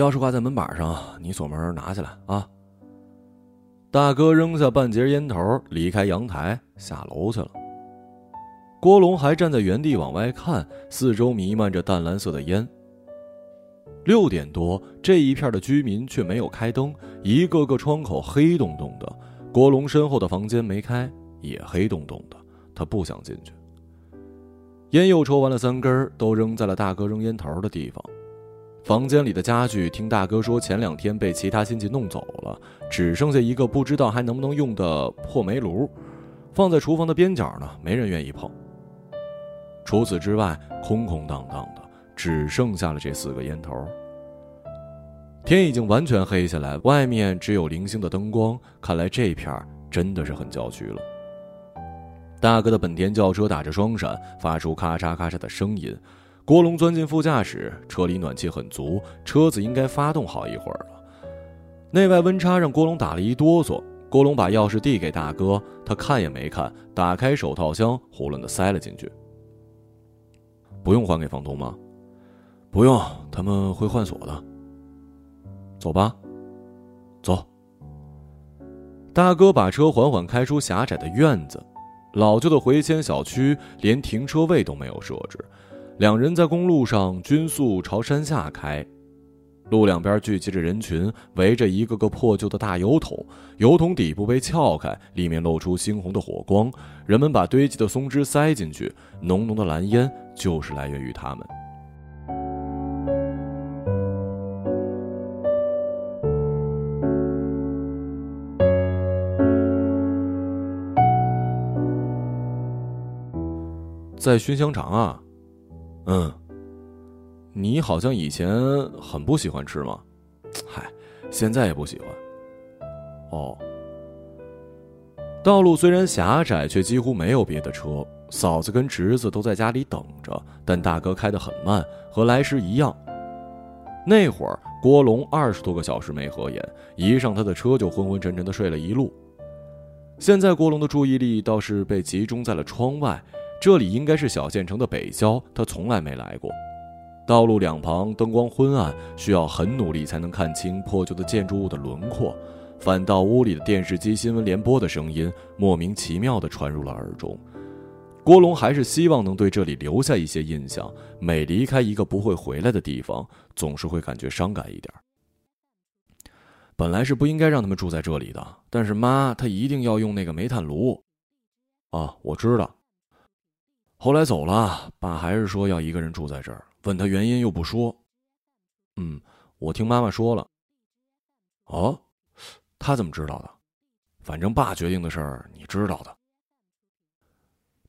钥匙挂在门板上，你锁门拿起来啊。大哥扔下半截烟头，离开阳台，下楼去了。郭龙还站在原地往外看，四周弥漫着淡蓝色的烟。六点多，这一片的居民却没有开灯，一个个窗口黑洞洞的。郭龙身后的房间没开，也黑洞洞的，他不想进去。烟又抽完了三根，都扔在了大哥扔烟头的地方。房间里的家具，听大哥说前两天被其他亲戚弄走了，只剩下一个不知道还能不能用的破煤炉，放在厨房的边角呢，没人愿意碰。除此之外，空空荡荡的，只剩下了这四个烟头。天已经完全黑下来，外面只有零星的灯光，看来这片真的是很郊区了。大哥的本田轿车打着双闪，发出咔嚓咔嚓的声音。郭龙钻进副驾驶，车里暖气很足，车子应该发动好一会儿了。内外温差让郭龙打了一哆嗦。郭龙把钥匙递给大哥，他看也没看，打开手套箱，囫囵的塞了进去。不用还给房东吗？不用，他们会换锁的。走吧，走。大哥把车缓缓开出狭窄的院子，老旧的回迁小区连停车位都没有设置。两人在公路上均速朝山下开，路两边聚集着人群，围着一个个破旧的大油桶，油桶底部被撬开，里面露出猩红的火光。人们把堆积的松枝塞进去，浓浓的蓝烟就是来源于他们。在熏香肠啊。嗯，你好像以前很不喜欢吃吗？嗨，现在也不喜欢。哦，道路虽然狭窄，却几乎没有别的车。嫂子跟侄子都在家里等着，但大哥开得很慢，和来时一样。那会儿郭龙二十多个小时没合眼，一上他的车就昏昏沉沉的睡了一路。现在郭龙的注意力倒是被集中在了窗外。这里应该是小县城的北郊，他从来没来过。道路两旁灯光昏暗，需要很努力才能看清破旧的建筑物的轮廓。反倒屋里的电视机新闻联播的声音莫名其妙地传入了耳中。郭龙还是希望能对这里留下一些印象。每离开一个不会回来的地方，总是会感觉伤感一点。本来是不应该让他们住在这里的，但是妈她一定要用那个煤炭炉。啊，我知道。后来走了，爸还是说要一个人住在这儿，问他原因又不说。嗯，我听妈妈说了。哦，他怎么知道的？反正爸决定的事儿，你知道的。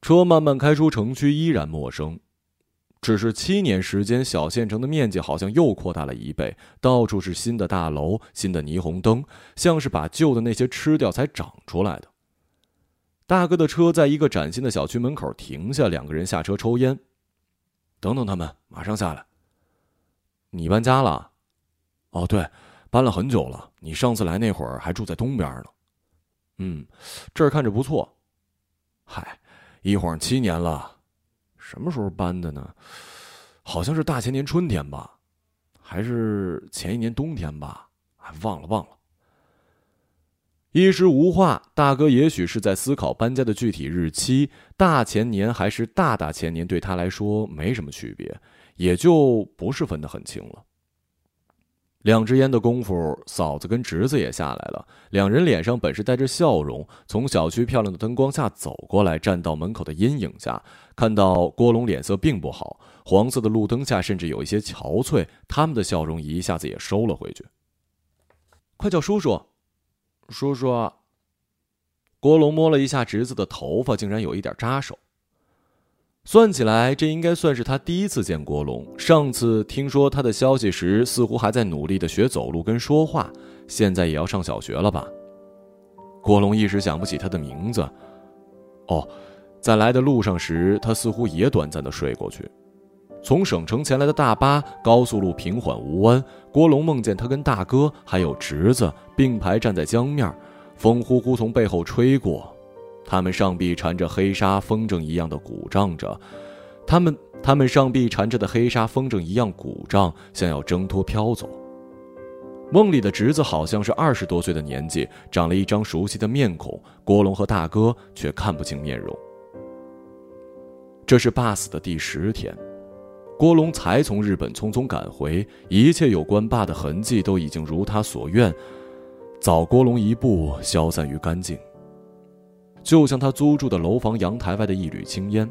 车慢慢开出城区，依然陌生。只是七年时间，小县城的面积好像又扩大了一倍，到处是新的大楼、新的霓虹灯，像是把旧的那些吃掉才长出来的。大哥的车在一个崭新的小区门口停下，两个人下车抽烟。等等，他们马上下来。你搬家了？哦，对，搬了很久了。你上次来那会儿还住在东边呢。嗯，这儿看着不错。嗨，一晃七年了。什么时候搬的呢？好像是大前年春天吧，还是前一年冬天吧？哎，忘了，忘了。一时无话，大哥也许是在思考搬家的具体日期，大前年还是大大前年，对他来说没什么区别，也就不是分得很清了。两支烟的功夫，嫂子跟侄子也下来了，两人脸上本是带着笑容，从小区漂亮的灯光下走过来，站到门口的阴影下，看到郭龙脸色并不好，黄色的路灯下甚至有一些憔悴，他们的笑容一下子也收了回去。快叫叔叔！叔叔，郭龙摸了一下侄子的头发，竟然有一点扎手。算起来，这应该算是他第一次见郭龙。上次听说他的消息时，似乎还在努力的学走路跟说话，现在也要上小学了吧？郭龙一时想不起他的名字。哦，在来的路上时，他似乎也短暂的睡过去。从省城前来的大巴，高速路平缓无弯。郭龙梦见他跟大哥还有侄子并排站在江面，风呼呼从背后吹过，他们上臂缠着黑纱，风筝一样的鼓胀着。他们他们上臂缠着的黑纱风筝一样鼓胀，想要挣脱飘走。梦里的侄子好像是二十多岁的年纪，长了一张熟悉的面孔。郭龙和大哥却看不清面容。这是爸死的第十天，郭龙才从日本匆匆赶回，一切有关爸的痕迹都已经如他所愿，早郭龙一步消散于干净，就像他租住的楼房阳台外的一缕青烟。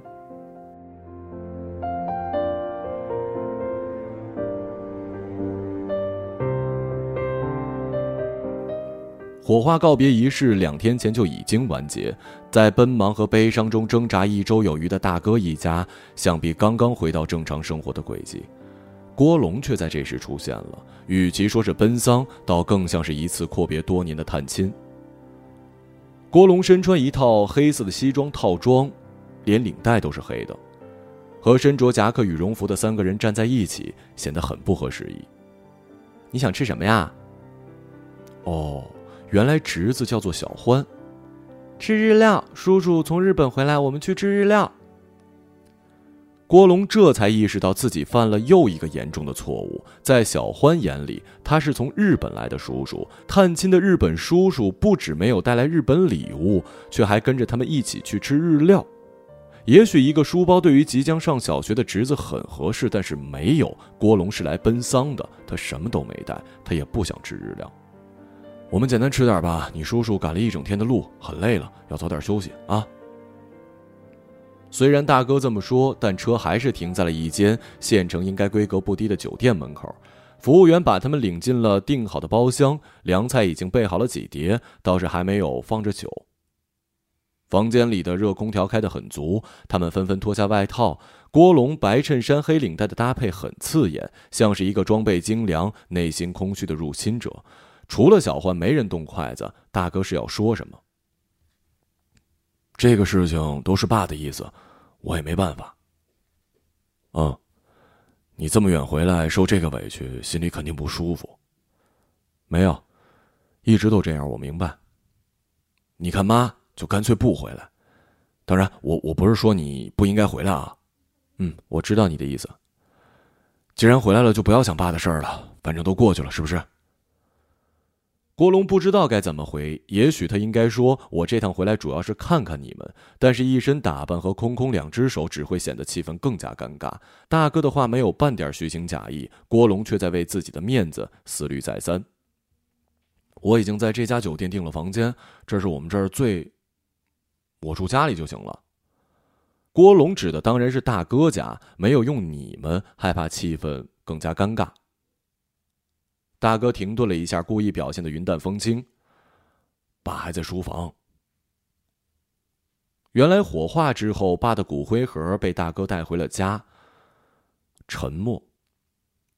火化告别仪式两天前就已经完结，在奔忙和悲伤中挣扎一周有余的大哥一家，想必刚刚回到正常生活的轨迹。郭龙却在这时出现了，与其说是奔丧，倒更像是一次阔别多年的探亲。郭龙身穿一套黑色的西装套装，连领带都是黑的，和身着夹克羽绒服的三个人站在一起，显得很不合时宜。你想吃什么呀？哦。原来侄子叫做小欢，吃日料。叔叔从日本回来，我们去吃日料。郭龙这才意识到自己犯了又一个严重的错误。在小欢眼里，他是从日本来的叔叔，探亲的日本叔叔不止没有带来日本礼物，却还跟着他们一起去吃日料。也许一个书包对于即将上小学的侄子很合适，但是没有。郭龙是来奔丧的，他什么都没带，他也不想吃日料。我们简单吃点吧。你叔叔赶了一整天的路，很累了，要早点休息啊。虽然大哥这么说，但车还是停在了一间县城应该规格不低的酒店门口。服务员把他们领进了订好的包厢，凉菜已经备好了几碟，倒是还没有放着酒。房间里的热空调开得很足，他们纷纷脱下外套。郭龙白衬衫黑领带的搭配很刺眼，像是一个装备精良、内心空虚的入侵者。除了小欢，没人动筷子。大哥是要说什么？这个事情都是爸的意思，我也没办法。嗯，你这么远回来受这个委屈，心里肯定不舒服。没有，一直都这样，我明白。你看妈就干脆不回来。当然，我我不是说你不应该回来啊。嗯，我知道你的意思。既然回来了，就不要想爸的事儿了，反正都过去了，是不是？郭龙不知道该怎么回，也许他应该说：“我这趟回来主要是看看你们。”但是，一身打扮和空空两只手只会显得气氛更加尴尬。大哥的话没有半点虚情假意，郭龙却在为自己的面子思虑再三。我已经在这家酒店订了房间，这是我们这儿最……我住家里就行了。郭龙指的当然是大哥家，没有用你们，害怕气氛更加尴尬。大哥停顿了一下，故意表现的云淡风轻。爸还在书房。原来火化之后，爸的骨灰盒被大哥带回了家。沉默，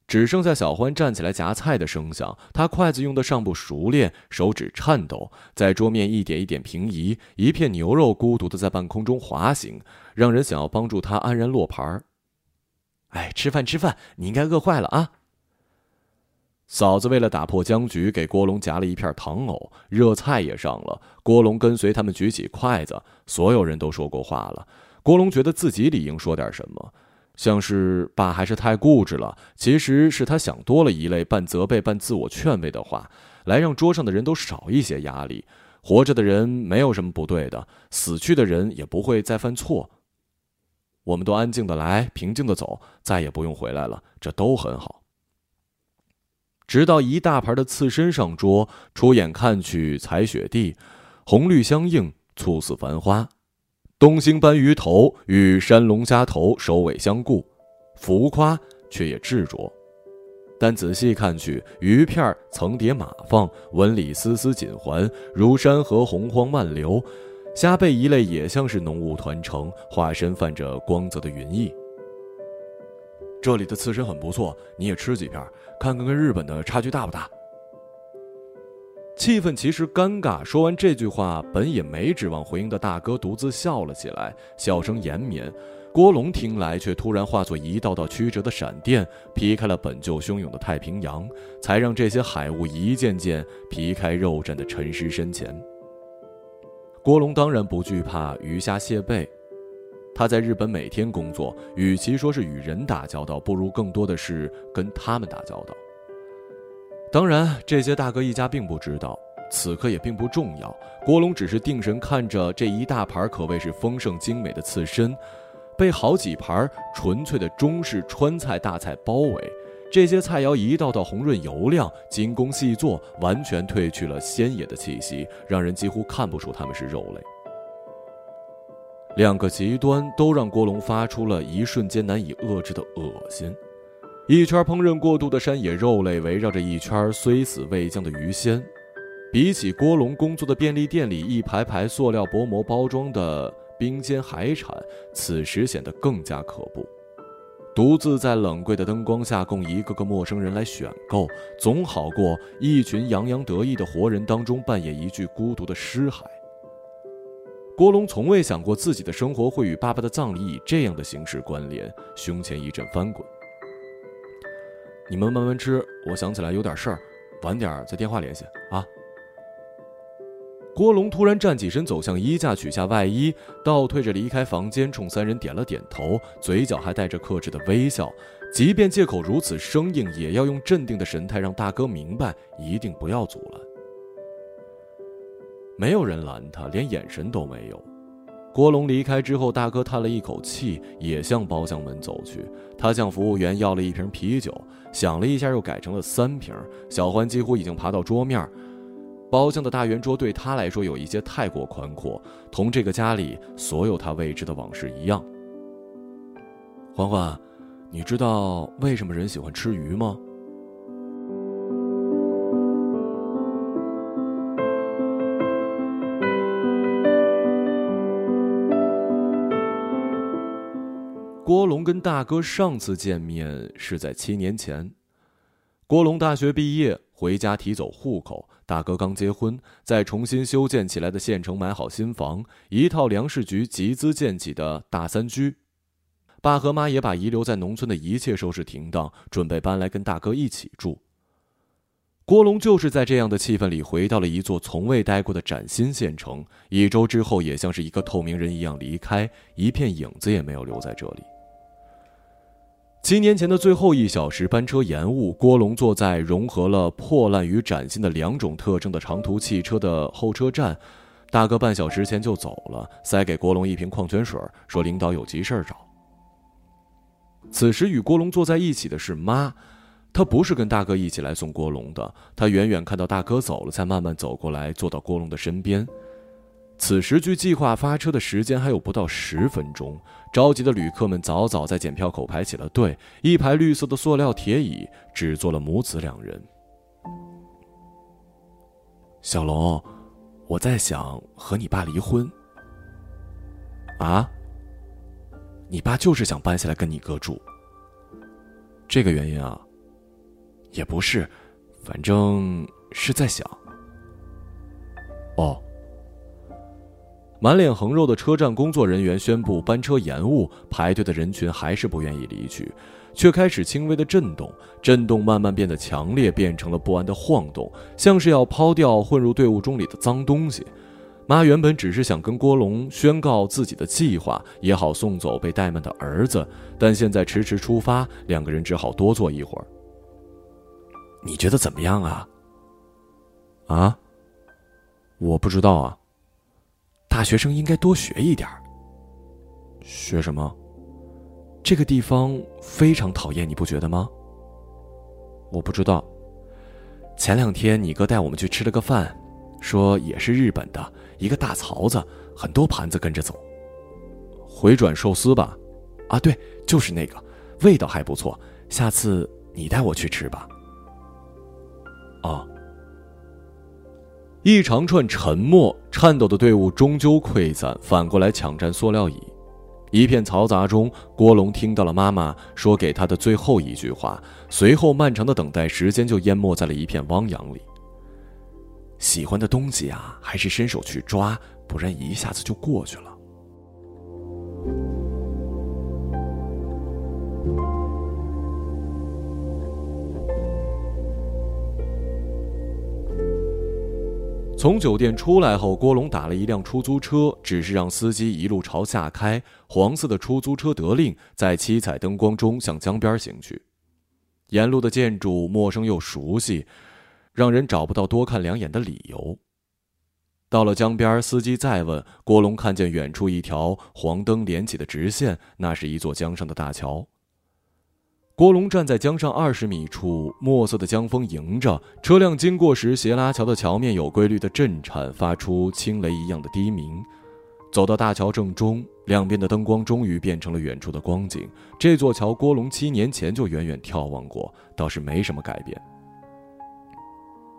只剩下小欢站起来夹菜的声响。他筷子用的尚不熟练，手指颤抖，在桌面一点一点平移。一片牛肉孤独的在半空中滑行，让人想要帮助他安然落盘哎，吃饭吃饭，你应该饿坏了啊。嫂子为了打破僵局，给郭龙夹了一片糖藕，热菜也上了。郭龙跟随他们举起筷子，所有人都说过话了。郭龙觉得自己理应说点什么，像是爸还是太固执了。其实是他想多了一类半责备半自我劝慰的话，来让桌上的人都少一些压力。活着的人没有什么不对的，死去的人也不会再犯错。我们都安静的来，平静的走，再也不用回来了，这都很好。直到一大盘的刺身上桌，出眼看去彩雪地，红绿相映，猝似繁花。东星斑鱼头与山龙虾头首尾相顾，浮夸却也执着。但仔细看去，鱼片层叠码放，纹理丝丝紧环，如山河洪荒漫流；虾贝一类也像是浓雾团成，化身泛着光泽的云翳。这里的刺身很不错，你也吃几片，看看跟日本的差距大不大。气氛其实尴尬。说完这句话，本也没指望回应的大哥独自笑了起来，笑声延绵。郭龙听来却突然化作一道道曲折的闪电，劈开了本就汹涌的太平洋，才让这些海雾一件件劈开肉绽的沉尸身前。郭龙当然不惧怕鱼虾蟹贝。他在日本每天工作，与其说是与人打交道，不如更多的是跟他们打交道。当然，这些大哥一家并不知道，此刻也并不重要。郭龙只是定神看着这一大盘可谓是丰盛精美的刺身，被好几盘纯粹的中式川菜大菜包围。这些菜肴一道道红润油亮、精工细作，完全褪去了鲜野的气息，让人几乎看不出它们是肉类。两个极端都让郭龙发出了一瞬间难以遏制的恶心。一圈烹饪过度的山野肉类围绕着一圈虽死未僵的鱼鲜，比起郭龙工作的便利店里一排排塑料薄膜包装的冰鲜海产，此时显得更加可怖。独自在冷柜的灯光下供一个个陌生人来选购，总好过一群洋洋得意的活人当中扮演一具孤独的尸骸。郭龙从未想过自己的生活会与爸爸的葬礼以这样的形式关联，胸前一阵翻滚。你们慢慢吃，我想起来有点事儿，晚点再电话联系啊。郭龙突然站起身，走向衣架，取下外衣，倒退着离开房间，冲三人点了点头，嘴角还带着克制的微笑。即便借口如此生硬，也要用镇定的神态让大哥明白，一定不要阻拦。没有人拦他，连眼神都没有。郭龙离开之后，大哥叹了一口气，也向包厢门走去。他向服务员要了一瓶啤酒，想了一下，又改成了三瓶。小欢几乎已经爬到桌面。包厢的大圆桌对他来说有一些太过宽阔，同这个家里所有他未知的往事一样。欢欢，你知道为什么人喜欢吃鱼吗？郭龙跟大哥上次见面是在七年前，郭龙大学毕业回家提走户口。大哥刚结婚，在重新修建起来的县城买好新房，一套粮食局集资建起的大三居。爸和妈也把遗留在农村的一切收拾停当，准备搬来跟大哥一起住。郭龙就是在这样的气氛里回到了一座从未待过的崭新县城，一周之后也像是一个透明人一样离开，一片影子也没有留在这里。七年前的最后一小时，班车延误。郭龙坐在融合了破烂与崭新的两种特征的长途汽车的候车站。大哥半小时前就走了，塞给郭龙一瓶矿泉水，说领导有急事找。此时与郭龙坐在一起的是妈，她不是跟大哥一起来送郭龙的。她远远看到大哥走了，才慢慢走过来，坐到郭龙的身边。此时距计划发车的时间还有不到十分钟，着急的旅客们早早在检票口排起了队。一排绿色的塑料铁椅只坐了母子两人。小龙，我在想和你爸离婚。啊？你爸就是想搬下来跟你哥住。这个原因啊？也不是，反正是在想。哦。满脸横肉的车站工作人员宣布班车延误，排队的人群还是不愿意离去，却开始轻微的震动，震动慢慢变得强烈，变成了不安的晃动，像是要抛掉混入队伍中里的脏东西。妈原本只是想跟郭龙宣告自己的计划，也好送走被怠慢的儿子，但现在迟迟出发，两个人只好多坐一会儿。你觉得怎么样啊？啊？我不知道啊。大学生应该多学一点学什么？这个地方非常讨厌，你不觉得吗？我不知道。前两天你哥带我们去吃了个饭，说也是日本的一个大槽子，很多盘子跟着走。回转寿司吧？啊，对，就是那个，味道还不错。下次你带我去吃吧。哦。一长串沉默、颤抖的队伍终究溃散，反过来抢占塑料椅。一片嘈杂中，郭龙听到了妈妈说给他的最后一句话，随后漫长的等待时间就淹没在了一片汪洋里。喜欢的东西啊，还是伸手去抓，不然一下子就过去了。从酒店出来后，郭龙打了一辆出租车，只是让司机一路朝下开。黄色的出租车得令，在七彩灯光中向江边行去。沿路的建筑陌生又熟悉，让人找不到多看两眼的理由。到了江边，司机再问郭龙，看见远处一条黄灯连起的直线，那是一座江上的大桥。郭龙站在江上二十米处，墨色的江风迎着车辆经过时，斜拉桥的桥面有规律的震颤，发出轻雷一样的低鸣。走到大桥正中，两边的灯光终于变成了远处的光景。这座桥，郭龙七年前就远远眺望过，倒是没什么改变。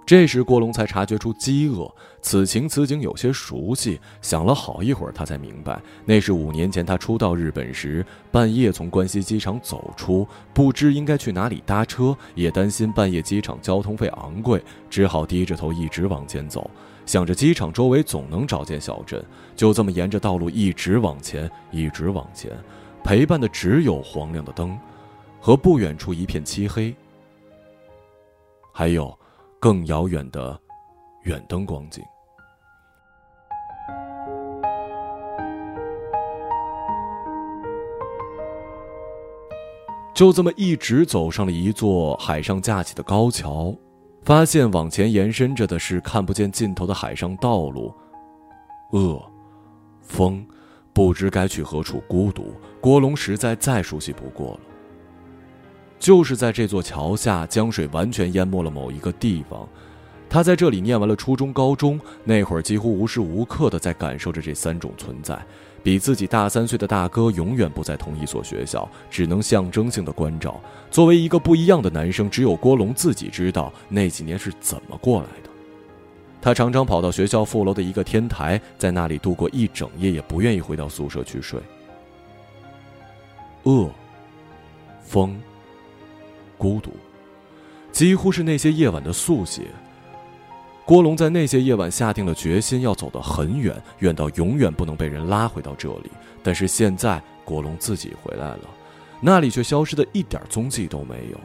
这时，郭龙才察觉出饥饿，此情此景有些熟悉。想了好一会儿，他才明白，那是五年前他初到日本时，半夜从关西机场走出，不知应该去哪里搭车，也担心半夜机场交通费昂贵，只好低着头一直往前走，想着机场周围总能找见小镇。就这么沿着道路一直往前，一直往前，陪伴的只有黄亮的灯，和不远处一片漆黑，还有。更遥远的远灯光景，就这么一直走上了一座海上架起的高桥，发现往前延伸着的是看不见尽头的海上道路。恶，风，不知该去何处孤独。郭龙实在再熟悉不过了。就是在这座桥下，江水完全淹没了某一个地方。他在这里念完了初中、高中，那会儿几乎无时无刻的在感受着这三种存在。比自己大三岁的大哥永远不在同一所学校，只能象征性的关照。作为一个不一样的男生，只有郭龙自己知道那几年是怎么过来的。他常常跑到学校副楼的一个天台，在那里度过一整夜，也不愿意回到宿舍去睡。饿，风。孤独，几乎是那些夜晚的速写。郭龙在那些夜晚下定了决心，要走得很远，远到永远不能被人拉回到这里。但是现在，郭龙自己回来了，那里却消失的一点踪迹都没有。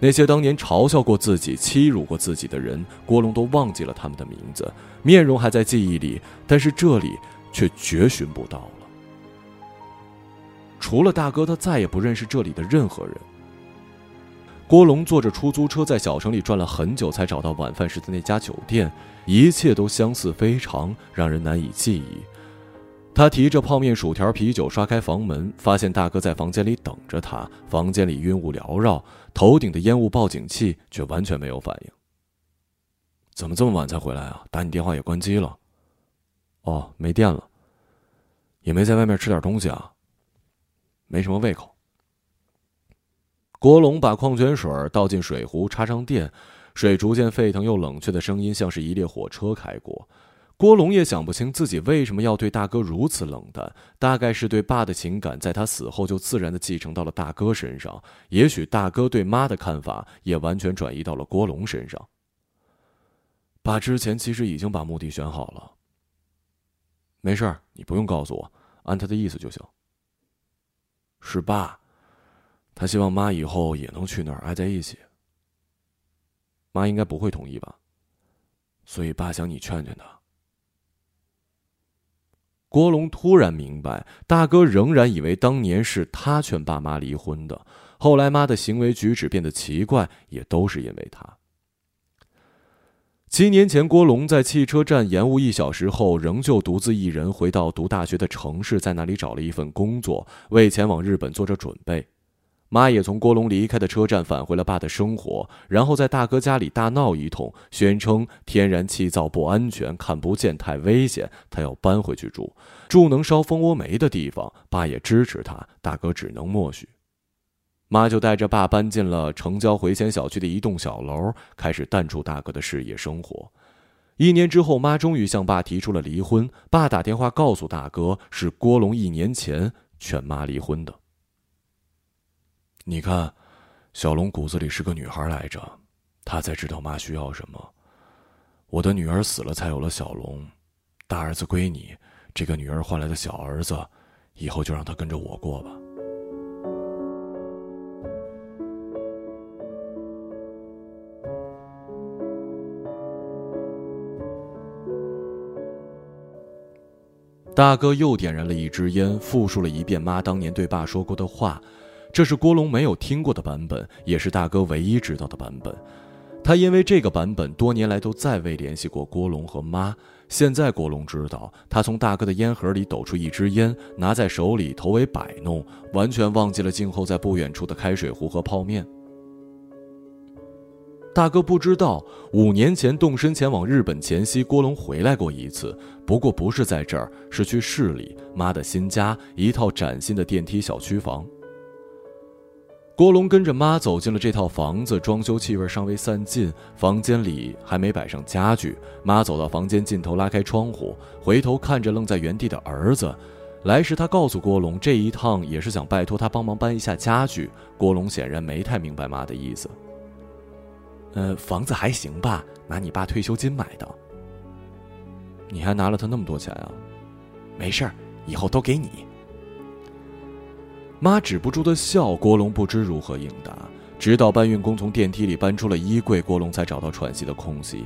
那些当年嘲笑过自己、欺辱过自己的人，郭龙都忘记了他们的名字，面容还在记忆里，但是这里却绝寻不到了。除了大哥，他再也不认识这里的任何人。郭龙坐着出租车在小城里转了很久，才找到晚饭时的那家酒店。一切都相似非常，让人难以记忆。他提着泡面、薯条、啤酒，刷开房门，发现大哥在房间里等着他。房间里云雾缭绕，头顶的烟雾报警器却完全没有反应。怎么这么晚才回来啊？打你电话也关机了。哦，没电了。也没在外面吃点东西啊？没什么胃口。郭龙把矿泉水倒进水壶，插上电，水逐渐沸腾又冷却的声音像是一列火车开过。郭龙也想不清自己为什么要对大哥如此冷淡，大概是对爸的情感在他死后就自然的继承到了大哥身上，也许大哥对妈的看法也完全转移到了郭龙身上。爸之前其实已经把目的选好了。没事你不用告诉我，按他的意思就行。是爸。他希望妈以后也能去那儿挨在一起。妈应该不会同意吧，所以爸想你劝劝他。郭龙突然明白，大哥仍然以为当年是他劝爸妈离婚的，后来妈的行为举止变得奇怪，也都是因为他。七年前，郭龙在汽车站延误一小时后，仍旧独自一人回到读大学的城市，在那里找了一份工作，为前往日本做着准备。妈也从郭龙离开的车站返回了爸的生活，然后在大哥家里大闹一通，宣称天然气灶不安全、看不见、太危险，他要搬回去住，住能烧蜂窝煤的地方。爸也支持他，大哥只能默许。妈就带着爸搬进了城郊回迁小区的一栋小楼，开始淡出大哥的事业生活。一年之后，妈终于向爸提出了离婚。爸打电话告诉大哥，是郭龙一年前劝妈离婚的。你看，小龙骨子里是个女孩来着，他才知道妈需要什么。我的女儿死了，才有了小龙，大儿子归你，这个女儿换来的小儿子，以后就让他跟着我过吧。大哥又点燃了一支烟，复述了一遍妈当年对爸说过的话。这是郭龙没有听过的版本，也是大哥唯一知道的版本。他因为这个版本多年来都再未联系过郭龙和妈。现在郭龙知道，他从大哥的烟盒里抖出一支烟，拿在手里头尾摆弄，完全忘记了静候在不远处的开水壶和泡面。大哥不知道，五年前动身前往日本前夕，郭龙回来过一次，不过不是在这儿，是去市里妈的新家，一套崭新的电梯小区房。郭龙跟着妈走进了这套房子，装修气味尚未散尽，房间里还没摆上家具。妈走到房间尽头，拉开窗户，回头看着愣在原地的儿子。来时他告诉郭龙，这一趟也是想拜托他帮忙搬一下家具。郭龙显然没太明白妈的意思。呃，房子还行吧，拿你爸退休金买的。你还拿了他那么多钱啊？没事儿，以后都给你。妈止不住的笑，郭龙不知如何应答。直到搬运工从电梯里搬出了衣柜，郭龙才找到喘息的空隙。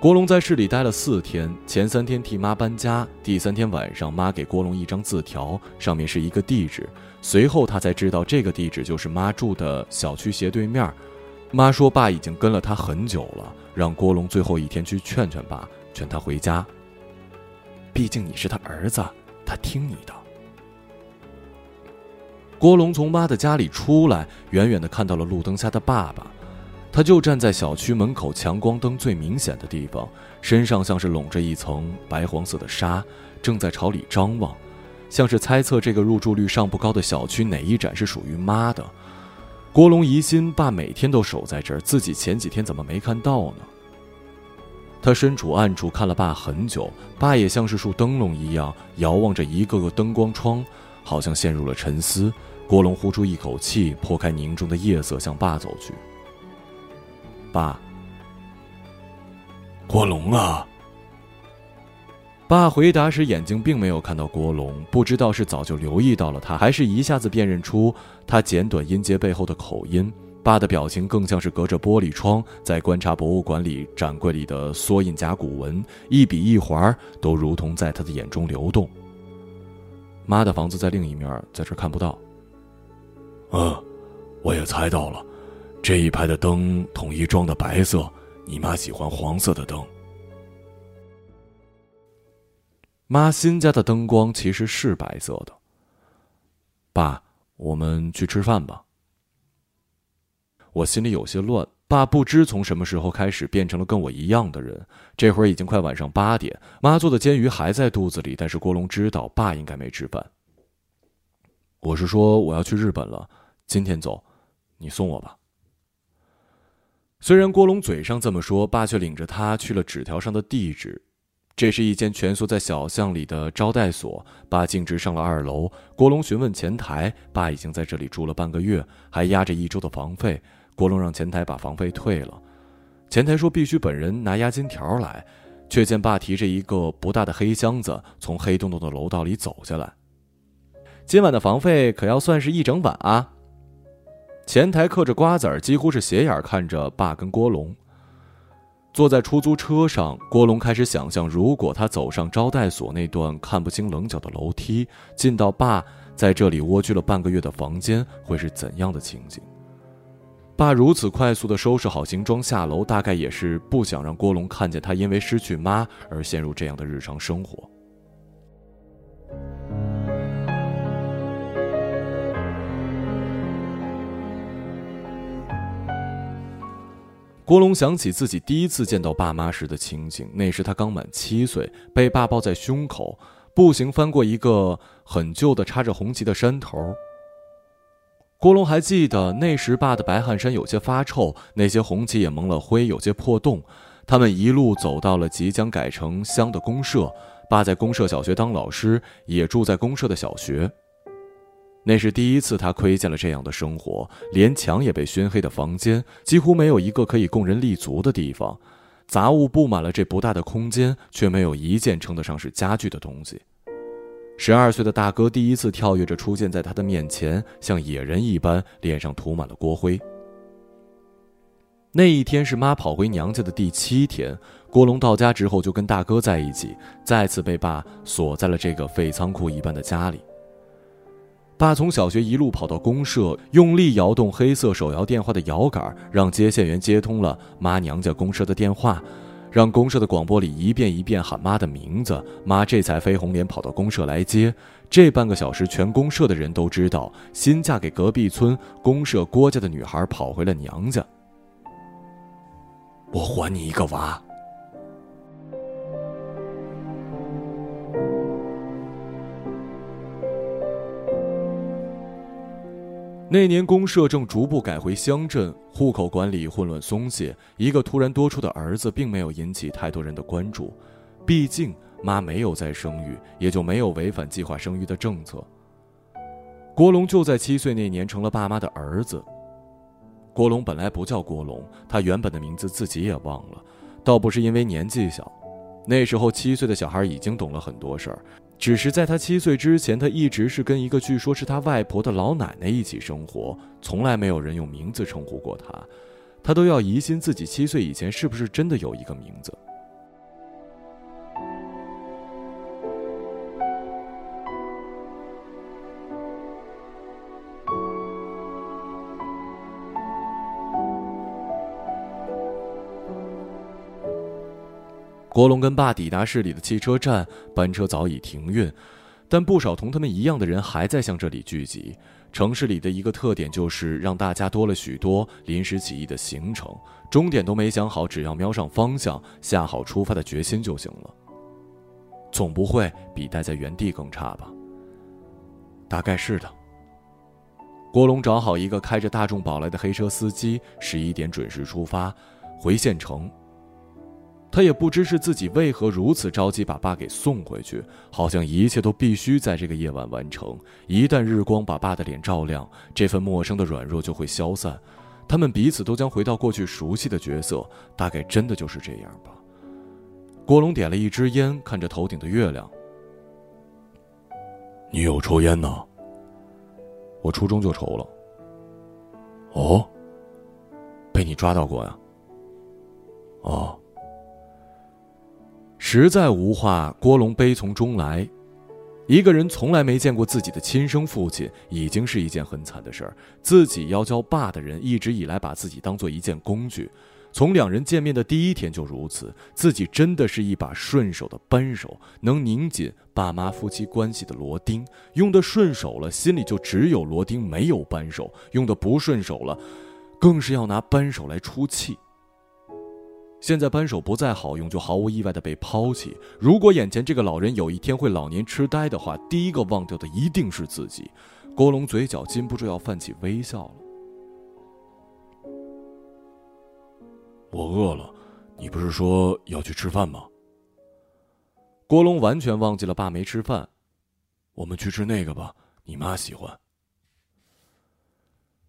郭龙在市里待了四天，前三天替妈搬家，第三天晚上，妈给郭龙一张字条，上面是一个地址。随后他才知道，这个地址就是妈住的小区斜对面。妈说，爸已经跟了他很久了，让郭龙最后一天去劝劝爸，劝他回家。毕竟你是他儿子，他听你的。郭龙从妈的家里出来，远远的看到了路灯下的爸爸，他就站在小区门口强光灯最明显的地方，身上像是笼着一层白黄色的纱，正在朝里张望，像是猜测这个入住率尚不高的小区哪一盏是属于妈的。郭龙疑心爸每天都守在这儿，自己前几天怎么没看到呢？他身处暗处看了爸很久，爸也像是束灯笼一样遥望着一个个灯光窗，好像陷入了沉思。郭龙呼出一口气，破开凝重的夜色，向爸走去。爸，郭龙啊！爸回答时，眼睛并没有看到郭龙，不知道是早就留意到了他，还是一下子辨认出他简短音节背后的口音。爸的表情更像是隔着玻璃窗，在观察博物馆里展柜里的缩印甲骨文，一笔一划都如同在他的眼中流动。妈的房子在另一面，在这看不到。嗯，我也猜到了，这一排的灯统一装的白色，你妈喜欢黄色的灯。妈新家的灯光其实是白色的。爸，我们去吃饭吧。我心里有些乱，爸不知从什么时候开始变成了跟我一样的人。这会儿已经快晚上八点，妈做的煎鱼还在肚子里，但是郭龙知道爸应该没吃饭。我是说我要去日本了。今天走，你送我吧。虽然郭龙嘴上这么说，爸却领着他去了纸条上的地址。这是一间蜷缩在小巷里的招待所。爸径直上了二楼。郭龙询问前台，爸已经在这里住了半个月，还压着一周的房费。郭龙让前台把房费退了。前台说必须本人拿押金条来，却见爸提着一个不大的黑箱子从黑洞洞的楼道里走下来。今晚的房费可要算是一整晚啊！前台嗑着瓜子儿，几乎是斜眼看着爸跟郭龙。坐在出租车上，郭龙开始想象，如果他走上招待所那段看不清棱角的楼梯，进到爸在这里蜗居了半个月的房间，会是怎样的情景？爸如此快速的收拾好行装下楼，大概也是不想让郭龙看见他因为失去妈而陷入这样的日常生活。郭龙想起自己第一次见到爸妈时的情景，那时他刚满七岁，被爸抱在胸口，步行翻过一个很旧的插着红旗的山头。郭龙还记得那时爸的白汗衫有些发臭，那些红旗也蒙了灰，有些破洞。他们一路走到了即将改成乡的公社，爸在公社小学当老师，也住在公社的小学。那是第一次，他窥见了这样的生活：连墙也被熏黑的房间，几乎没有一个可以供人立足的地方，杂物布满了这不大的空间，却没有一件称得上是家具的东西。十二岁的大哥第一次跳跃着出现在他的面前，像野人一般，脸上涂满了锅灰。那一天是妈跑回娘家的第七天，郭龙到家之后就跟大哥在一起，再次被爸锁在了这个废仓库一般的家里。爸从小学一路跑到公社，用力摇动黑色手摇电话的摇杆，让接线员接通了妈娘家公社的电话，让公社的广播里一遍一遍喊妈的名字，妈这才飞红脸跑到公社来接。这半个小时，全公社的人都知道，新嫁给隔壁村公社郭家的女孩跑回了娘家。我还你一个娃。那年公社正逐步改回乡镇，户口管理混乱松懈，一个突然多出的儿子并没有引起太多人的关注，毕竟妈没有再生育，也就没有违反计划生育的政策。郭龙就在七岁那年成了爸妈的儿子。郭龙本来不叫郭龙，他原本的名字自己也忘了，倒不是因为年纪小，那时候七岁的小孩已经懂了很多事儿。只是在他七岁之前，他一直是跟一个据说是他外婆的老奶奶一起生活，从来没有人用名字称呼过他，他都要疑心自己七岁以前是不是真的有一个名字。郭龙跟爸抵达市里的汽车站，班车早已停运，但不少同他们一样的人还在向这里聚集。城市里的一个特点就是让大家多了许多临时起意的行程，终点都没想好，只要瞄上方向，下好出发的决心就行了。总不会比待在原地更差吧？大概是的。郭龙找好一个开着大众宝来的黑车司机，十一点准时出发，回县城。他也不知是自己为何如此着急把爸给送回去，好像一切都必须在这个夜晚完成。一旦日光把爸的脸照亮，这份陌生的软弱就会消散，他们彼此都将回到过去熟悉的角色。大概真的就是这样吧。郭龙点了一支烟，看着头顶的月亮。你有抽烟呢？我初中就抽了。哦，被你抓到过呀？哦。实在无话，郭龙悲从中来。一个人从来没见过自己的亲生父亲，已经是一件很惨的事儿。自己要叫爸的人，一直以来把自己当做一件工具，从两人见面的第一天就如此。自己真的是一把顺手的扳手，能拧紧爸妈夫妻关系的螺钉。用的顺手了，心里就只有螺钉，没有扳手；用的不顺手了，更是要拿扳手来出气。现在扳手不再好用，就毫无意外的被抛弃。如果眼前这个老人有一天会老年痴呆的话，第一个忘掉的一定是自己。郭龙嘴角禁不住要泛起微笑了。我饿了，你不是说要去吃饭吗？郭龙完全忘记了爸没吃饭，我们去吃那个吧，你妈喜欢。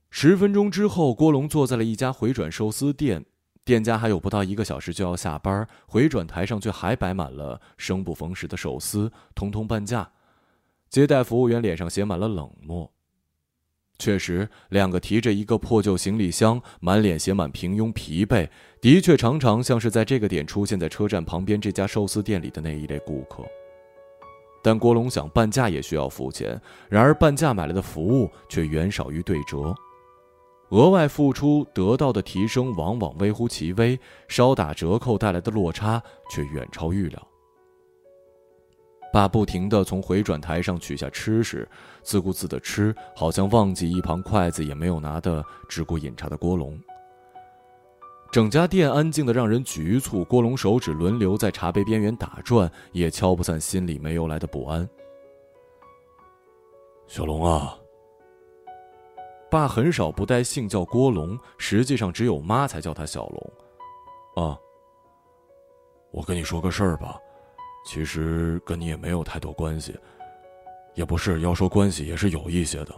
十分钟之后，郭龙坐在了一家回转寿司店。店家还有不到一个小时就要下班，回转台上却还摆满了生不逢时的寿司，通通半价。接待服务员脸上写满了冷漠。确实，两个提着一个破旧行李箱、满脸写满平庸疲惫，的确常常像是在这个点出现在车站旁边这家寿司店里的那一类顾客。但郭龙想，半价也需要付钱，然而半价买来的服务却远少于对折。额外付出得到的提升往往微乎其微，稍打折扣带来的落差却远超预料。爸不停地从回转台上取下吃食，自顾自地吃，好像忘记一旁筷子也没有拿的只顾饮茶的郭龙。整家店安静的让人局促，郭龙手指轮流在茶杯边缘打转，也敲不散心里没由来的不安。小龙啊。爸很少不带姓叫郭龙，实际上只有妈才叫他小龙。啊，我跟你说个事儿吧，其实跟你也没有太多关系，也不是要说关系也是有一些的。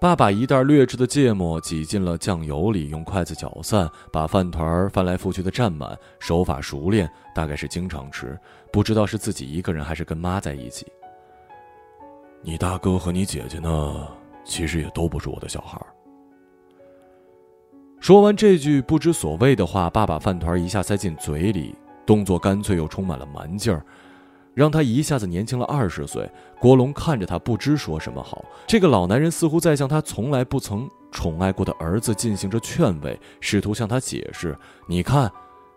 爸把一袋劣质的芥末挤进了酱油里，用筷子搅散，把饭团翻来覆去的蘸满，手法熟练，大概是经常吃，不知道是自己一个人还是跟妈在一起。你大哥和你姐姐呢？其实也都不是我的小孩。说完这句不知所谓的话，爸把饭团一下塞进嘴里，动作干脆又充满了蛮劲儿。让他一下子年轻了二十岁。郭龙看着他，不知说什么好。这个老男人似乎在向他从来不曾宠爱过的儿子进行着劝慰，试图向他解释：“你看，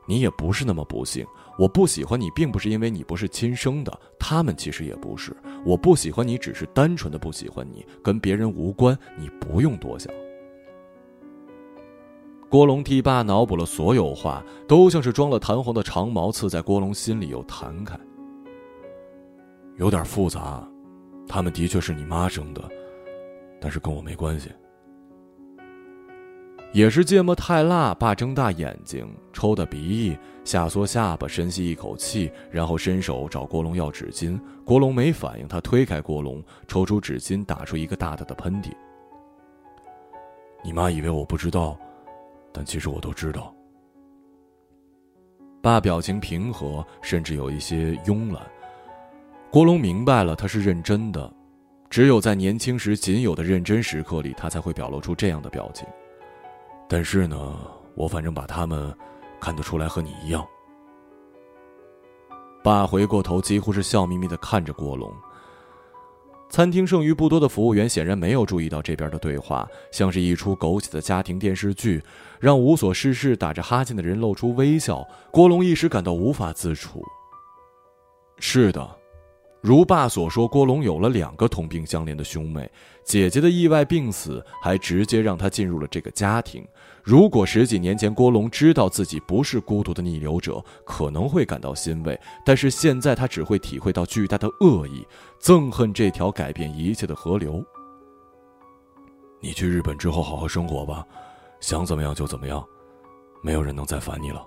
你也不是那么不幸。我不喜欢你，并不是因为你不是亲生的，他们其实也不是。我不喜欢你，只是单纯的不喜欢你，跟别人无关。你不用多想。”郭龙替爸脑补了所有话，都像是装了弹簧的长矛，刺在郭龙心里又弹开。有点复杂，他们的确是你妈生的，但是跟我没关系。也是芥末太辣，爸睁大眼睛，抽的鼻翼，下缩下巴，深吸一口气，然后伸手找郭龙要纸巾。郭龙没反应，他推开郭龙，抽出纸巾，打出一个大大的喷嚏。你妈以为我不知道。但其实我都知道。爸表情平和，甚至有一些慵懒。郭龙明白了，他是认真的。只有在年轻时仅有的认真时刻里，他才会表露出这样的表情。但是呢，我反正把他们看得出来和你一样。爸回过头，几乎是笑眯眯的看着郭龙。餐厅剩余不多的服务员显然没有注意到这边的对话，像是一出狗血的家庭电视剧，让无所事事、打着哈欠的人露出微笑。郭龙一时感到无法自处。是的。如爸所说，郭龙有了两个同病相怜的兄妹，姐姐的意外病死还直接让他进入了这个家庭。如果十几年前郭龙知道自己不是孤独的逆流者，可能会感到欣慰，但是现在他只会体会到巨大的恶意，憎恨这条改变一切的河流。你去日本之后好好生活吧，想怎么样就怎么样，没有人能再烦你了。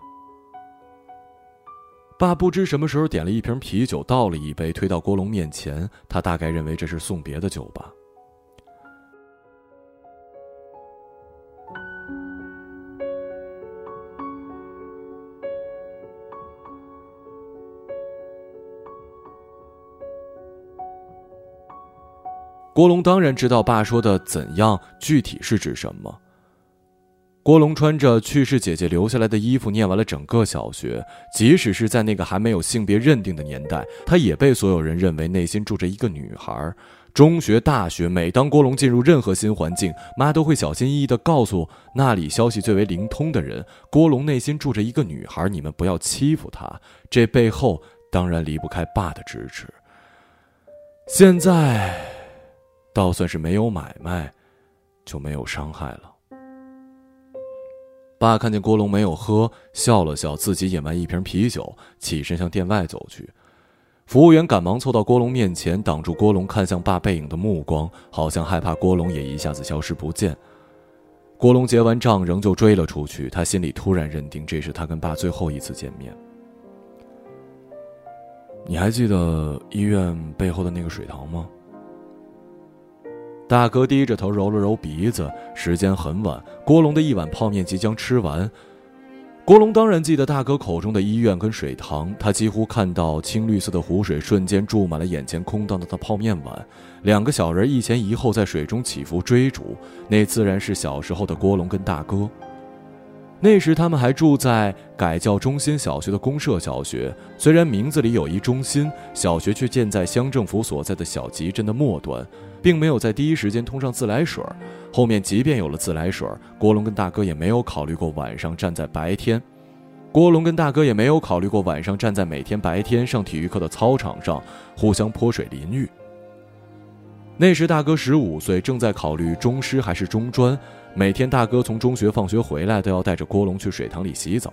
爸不知什么时候点了一瓶啤酒，倒了一杯，推到郭龙面前。他大概认为这是送别的酒吧。郭龙当然知道爸说的“怎样”具体是指什么。郭龙穿着去世姐姐留下来的衣服，念完了整个小学。即使是在那个还没有性别认定的年代，他也被所有人认为内心住着一个女孩。中学、大学，每当郭龙进入任何新环境，妈都会小心翼翼地告诉那里消息最为灵通的人：郭龙内心住着一个女孩，你们不要欺负她。这背后当然离不开爸的支持。现在，倒算是没有买卖，就没有伤害了。爸看见郭龙没有喝，笑了笑，自己饮完一瓶啤酒，起身向店外走去。服务员赶忙凑到郭龙面前，挡住郭龙看向爸背影的目光，好像害怕郭龙也一下子消失不见。郭龙结完账，仍旧追了出去。他心里突然认定，这是他跟爸最后一次见面。你还记得医院背后的那个水塘吗？大哥低着头揉了揉鼻子，时间很晚，郭龙的一碗泡面即将吃完。郭龙当然记得大哥口中的医院跟水塘，他几乎看到青绿色的湖水瞬间注满了眼前空荡荡的泡面碗，两个小人一前一后在水中起伏追逐，那自然是小时候的郭龙跟大哥。那时他们还住在改教中心小学的公社小学，虽然名字里有一中心，小学却建在乡政府所在的小集镇的末端。并没有在第一时间通上自来水后面即便有了自来水郭龙跟大哥也没有考虑过晚上站在白天，郭龙跟大哥也没有考虑过晚上站在每天白天上体育课的操场上互相泼水淋浴。那时大哥十五岁，正在考虑中师还是中专。每天大哥从中学放学回来，都要带着郭龙去水塘里洗澡。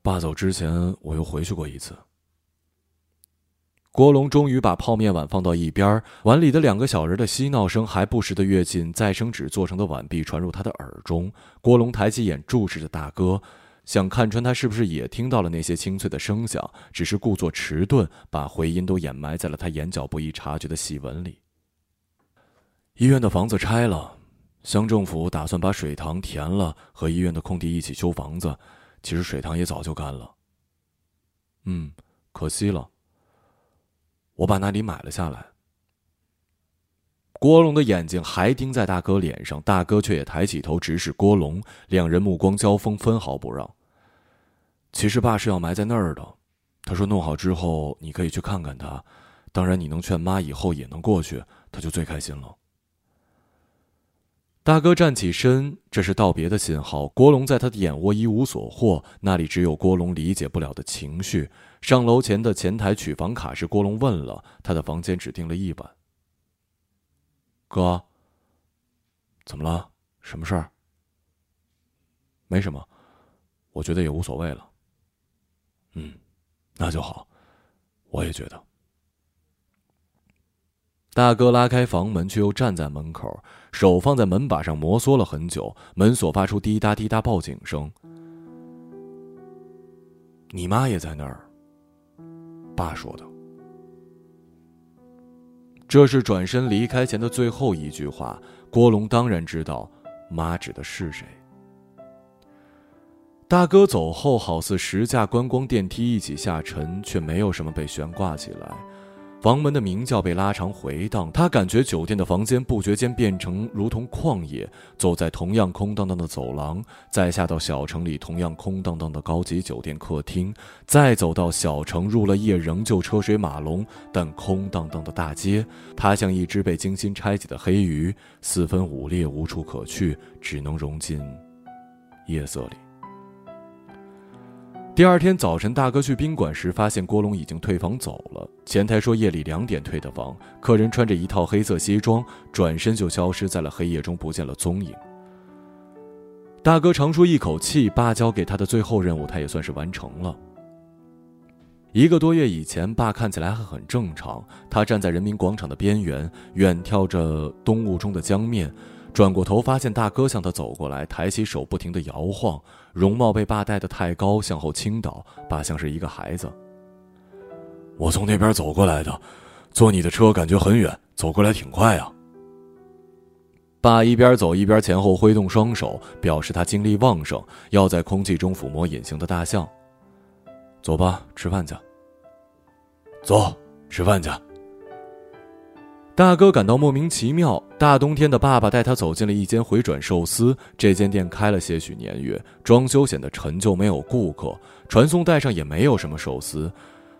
爸走之前，我又回去过一次。郭龙终于把泡面碗放到一边，碗里的两个小人的嬉闹声还不时的跃进再生纸做成的碗壁，传入他的耳中。郭龙抬起眼注视着大哥，想看穿他是不是也听到了那些清脆的声响，只是故作迟钝，把回音都掩埋在了他眼角不易察觉的细纹里。医院的房子拆了，乡政府打算把水塘填了，和医院的空地一起修房子。其实水塘也早就干了。嗯，可惜了。我把那里买了下来。郭龙的眼睛还盯在大哥脸上，大哥却也抬起头直视郭龙，两人目光交锋，分毫不让。其实爸是要埋在那儿的，他说弄好之后你可以去看看他，当然你能劝妈以后也能过去，他就最开心了。大哥站起身，这是道别的信号。郭龙在他的眼窝一无所获，那里只有郭龙理解不了的情绪。上楼前的前台取房卡时，郭龙问了他的房间，只订了一晚。哥，怎么了？什么事儿？没什么，我觉得也无所谓了。嗯，那就好，我也觉得。大哥拉开房门，却又站在门口，手放在门把上摩挲了很久，门锁发出滴答滴答报警声。你妈也在那儿。爸说的。这是转身离开前的最后一句话。郭龙当然知道，妈指的是谁。大哥走后，好似十架观光电梯一起下沉，却没有什么被悬挂起来。房门的鸣叫被拉长回荡，他感觉酒店的房间不觉间变成如同旷野。走在同样空荡荡的走廊，再下到小城里同样空荡荡的高级酒店客厅，再走到小城入了夜仍旧车水马龙但空荡荡的大街，他像一只被精心拆解的黑鱼，四分五裂无处可去，只能融进夜色里。第二天早晨，大哥去宾馆时，发现郭龙已经退房走了。前台说夜里两点退的房，客人穿着一套黑色西装，转身就消失在了黑夜中，不见了踪影。大哥长舒一口气，爸交给他的最后任务，他也算是完成了。一个多月以前，爸看起来还很正常，他站在人民广场的边缘，远眺着冬雾中的江面。转过头，发现大哥向他走过来，抬起手不停地摇晃，容貌被爸带得太高，向后倾倒。爸像是一个孩子。我从那边走过来的，坐你的车感觉很远，走过来挺快啊。爸一边走一边前后挥动双手，表示他精力旺盛，要在空气中抚摸隐形的大象。走吧，吃饭去。走，吃饭去。大哥感到莫名其妙。大冬天的，爸爸带他走进了一间回转寿司。这间店开了些许年月，装修显得陈旧，没有顾客。传送带上也没有什么寿司。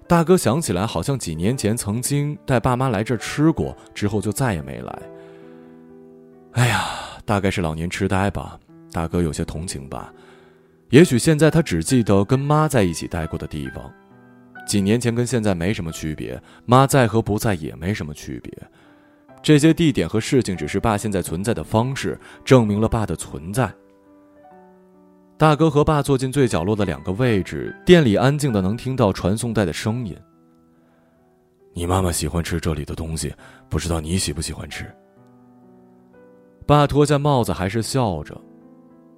大哥想起来，好像几年前曾经带爸妈来这儿吃过，之后就再也没来。哎呀，大概是老年痴呆吧。大哥有些同情吧。也许现在他只记得跟妈在一起待过的地方，几年前跟现在没什么区别。妈在和不在也没什么区别。这些地点和事情只是爸现在存在的方式，证明了爸的存在。大哥和爸坐进最角落的两个位置，店里安静的能听到传送带的声音。你妈妈喜欢吃这里的东西，不知道你喜不喜欢吃。爸脱下帽子，还是笑着。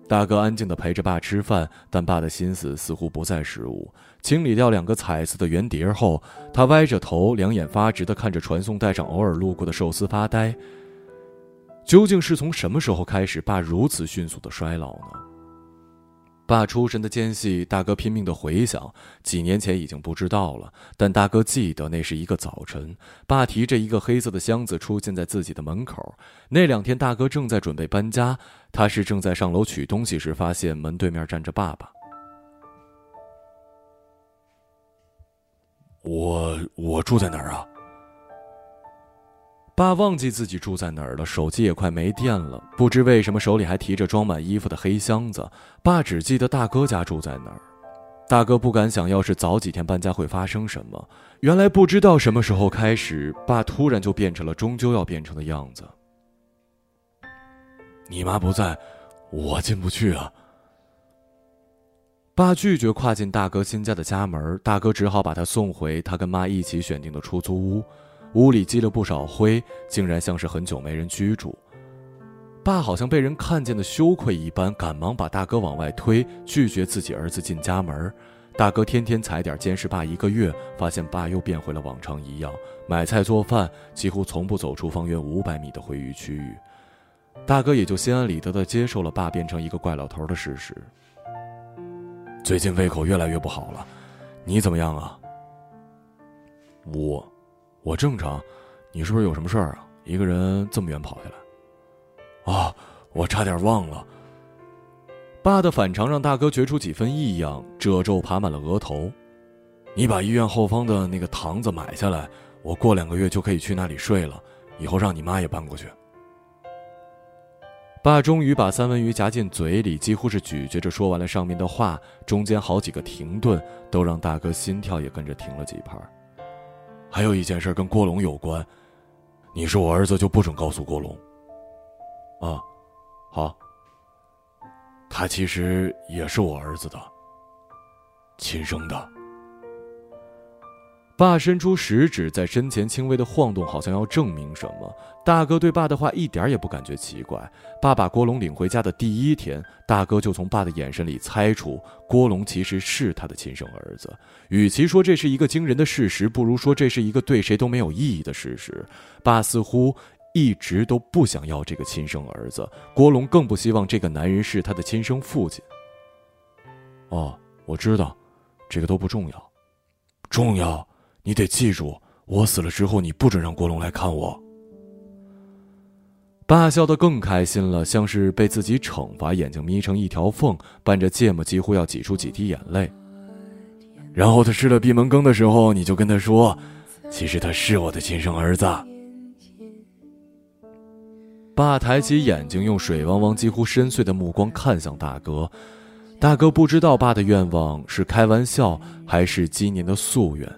大哥安静地陪着爸吃饭，但爸的心思似乎不在食物。清理掉两个彩色的圆碟后，他歪着头，两眼发直地看着传送带上偶尔路过的寿司发呆。究竟是从什么时候开始，爸如此迅速的衰老呢？爸出神的间隙，大哥拼命的回想，几年前已经不知道了，但大哥记得那是一个早晨，爸提着一个黑色的箱子出现在自己的门口。那两天，大哥正在准备搬家，他是正在上楼取东西时，发现门对面站着爸爸。我我住在哪儿啊？爸忘记自己住在哪儿了，手机也快没电了，不知为什么手里还提着装满衣服的黑箱子。爸只记得大哥家住在哪儿，大哥不敢想，要是早几天搬家会发生什么。原来不知道什么时候开始，爸突然就变成了终究要变成的样子。你妈不在，我进不去啊。爸拒绝跨进大哥新家的家门，大哥只好把他送回他跟妈一起选定的出租屋。屋里积了不少灰，竟然像是很久没人居住。爸好像被人看见的羞愧一般，赶忙把大哥往外推，拒绝自己儿子进家门。大哥天天踩点监视爸一个月，发现爸又变回了往常一样，买菜做饭几乎从不走出方圆五百米的会议区域。大哥也就心安理得地接受了爸变成一个怪老头的事实。最近胃口越来越不好了，你怎么样啊？我。我正常，你是不是有什么事儿啊？一个人这么远跑下来。啊，我差点忘了。爸的反常让大哥觉出几分异样，褶皱爬满了额头。你把医院后方的那个堂子买下来，我过两个月就可以去那里睡了。以后让你妈也搬过去。爸终于把三文鱼夹进嘴里，几乎是咀嚼着说完了上面的话，中间好几个停顿，都让大哥心跳也跟着停了几拍。还有一件事跟郭龙有关，你是我儿子，就不准告诉郭龙。啊，好。他其实也是我儿子的，亲生的。爸伸出食指，在身前轻微的晃动，好像要证明什么。大哥对爸的话一点也不感觉奇怪。爸把郭龙领回家的第一天，大哥就从爸的眼神里猜出郭龙其实是他的亲生儿子。与其说这是一个惊人的事实，不如说这是一个对谁都没有意义的事实。爸似乎一直都不想要这个亲生儿子，郭龙更不希望这个男人是他的亲生父亲。哦，我知道，这个都不重要，重要。你得记住，我死了之后，你不准让郭龙来看我。爸笑得更开心了，像是被自己惩罚，眼睛眯成一条缝，伴着芥末，几乎要挤出几滴眼泪。然后他吃了闭门羹的时候，你就跟他说，其实他是我的亲生儿子。爸抬起眼睛，用水汪汪、几乎深邃的目光看向大哥。大哥不知道爸的愿望是开玩笑，还是今年的夙愿。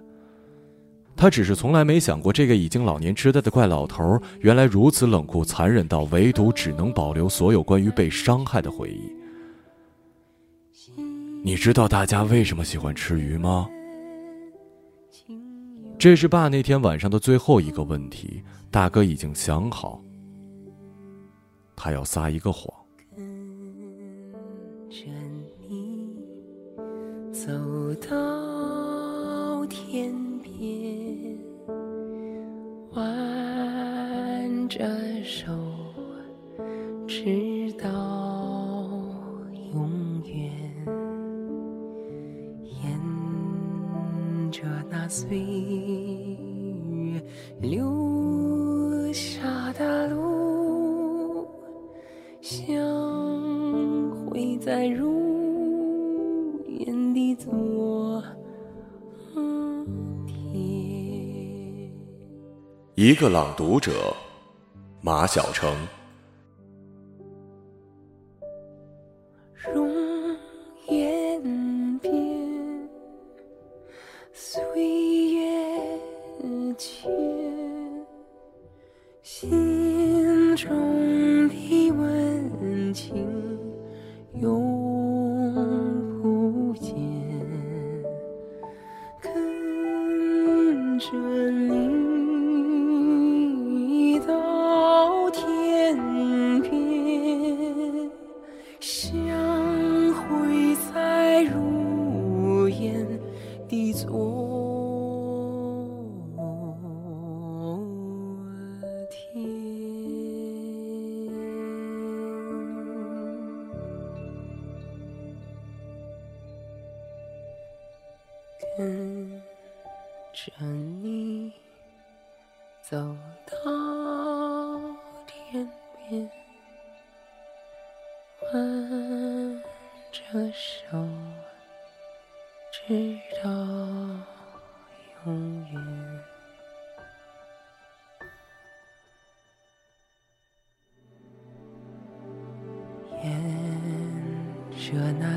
他只是从来没想过，这个已经老年痴呆的怪老头，原来如此冷酷残忍，到唯独只能保留所有关于被伤害的回忆。你知道大家为什么喜欢吃鱼吗？这是爸那天晚上的最后一个问题。大哥已经想好，他要撒一个谎。跟着你走到天。挽着手，直到永远。沿着那岁月留下的路，相会在如一个朗读者，马晓成。容颜变，岁月迁，心中的温情永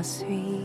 着